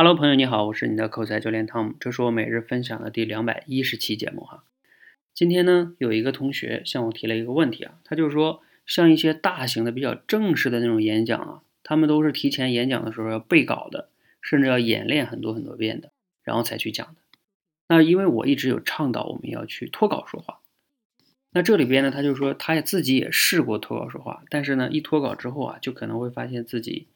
Hello，朋友你好，我是你的口才教练汤姆，这是我每日分享的第两百一十期节目哈。今天呢，有一个同学向我提了一个问题啊，他就是说，像一些大型的、比较正式的那种演讲啊，他们都是提前演讲的时候要背稿的，甚至要演练很多很多遍的，然后才去讲的。那因为我一直有倡导我们要去脱稿说话，那这里边呢，他就说他也自己也试过脱稿说话，但是呢，一脱稿之后啊，就可能会发现自己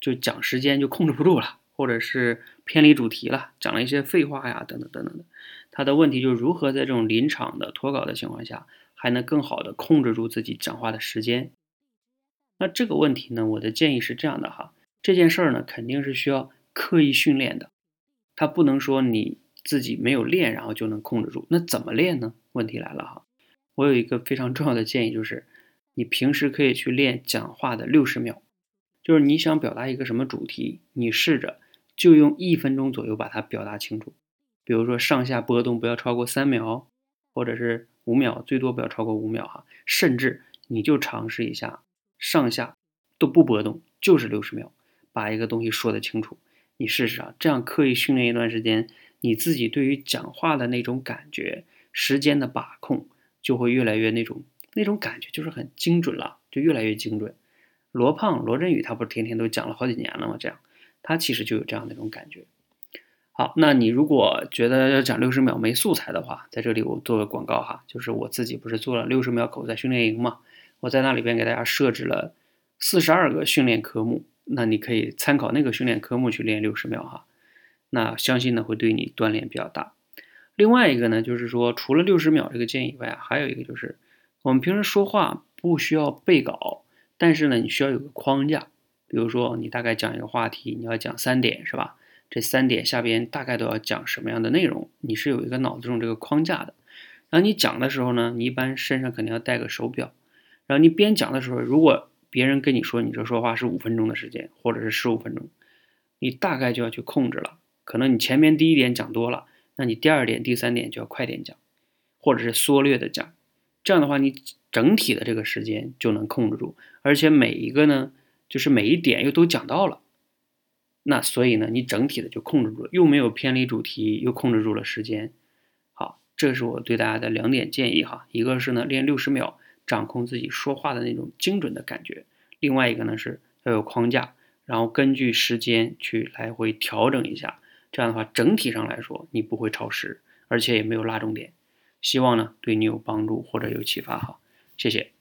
就讲时间就控制不住了。或者是偏离主题了，讲了一些废话呀，等等等等的。他的问题就是如何在这种临场的脱稿的情况下，还能更好的控制住自己讲话的时间。那这个问题呢，我的建议是这样的哈，这件事儿呢，肯定是需要刻意训练的，他不能说你自己没有练，然后就能控制住。那怎么练呢？问题来了哈，我有一个非常重要的建议，就是你平时可以去练讲话的六十秒，就是你想表达一个什么主题，你试着。就用一分钟左右把它表达清楚，比如说上下波动不要超过三秒，或者是五秒，最多不要超过五秒哈。甚至你就尝试一下上下都不波动，就是六十秒，把一个东西说得清楚。你试试啊，这样刻意训练一段时间，你自己对于讲话的那种感觉、时间的把控就会越来越那种那种感觉，就是很精准了，就越来越精准。罗胖罗振宇他不是天天都讲了好几年了吗？这样。他其实就有这样的一种感觉。好，那你如果觉得要讲六十秒没素材的话，在这里我做个广告哈，就是我自己不是做了六十秒口才训练营嘛，我在那里边给大家设置了四十二个训练科目，那你可以参考那个训练科目去练六十秒哈。那相信呢会对你锻炼比较大。另外一个呢，就是说除了六十秒这个建议以外，还有一个就是我们平时说话不需要背稿，但是呢你需要有个框架。比如说，你大概讲一个话题，你要讲三点，是吧？这三点下边大概都要讲什么样的内容？你是有一个脑子中这个框架的。然后你讲的时候呢，你一般身上肯定要带个手表。然后你边讲的时候，如果别人跟你说你这说话是五分钟的时间，或者是十五分钟，你大概就要去控制了。可能你前面第一点讲多了，那你第二点、第三点就要快点讲，或者是缩略的讲。这样的话，你整体的这个时间就能控制住，而且每一个呢。就是每一点又都讲到了，那所以呢，你整体的就控制住了，又没有偏离主题，又控制住了时间。好，这是我对大家的两点建议哈。一个是呢，练六十秒，掌控自己说话的那种精准的感觉；另外一个呢，是要有框架，然后根据时间去来回调整一下。这样的话，整体上来说，你不会超时，而且也没有拉重点。希望呢，对你有帮助或者有启发哈。谢谢。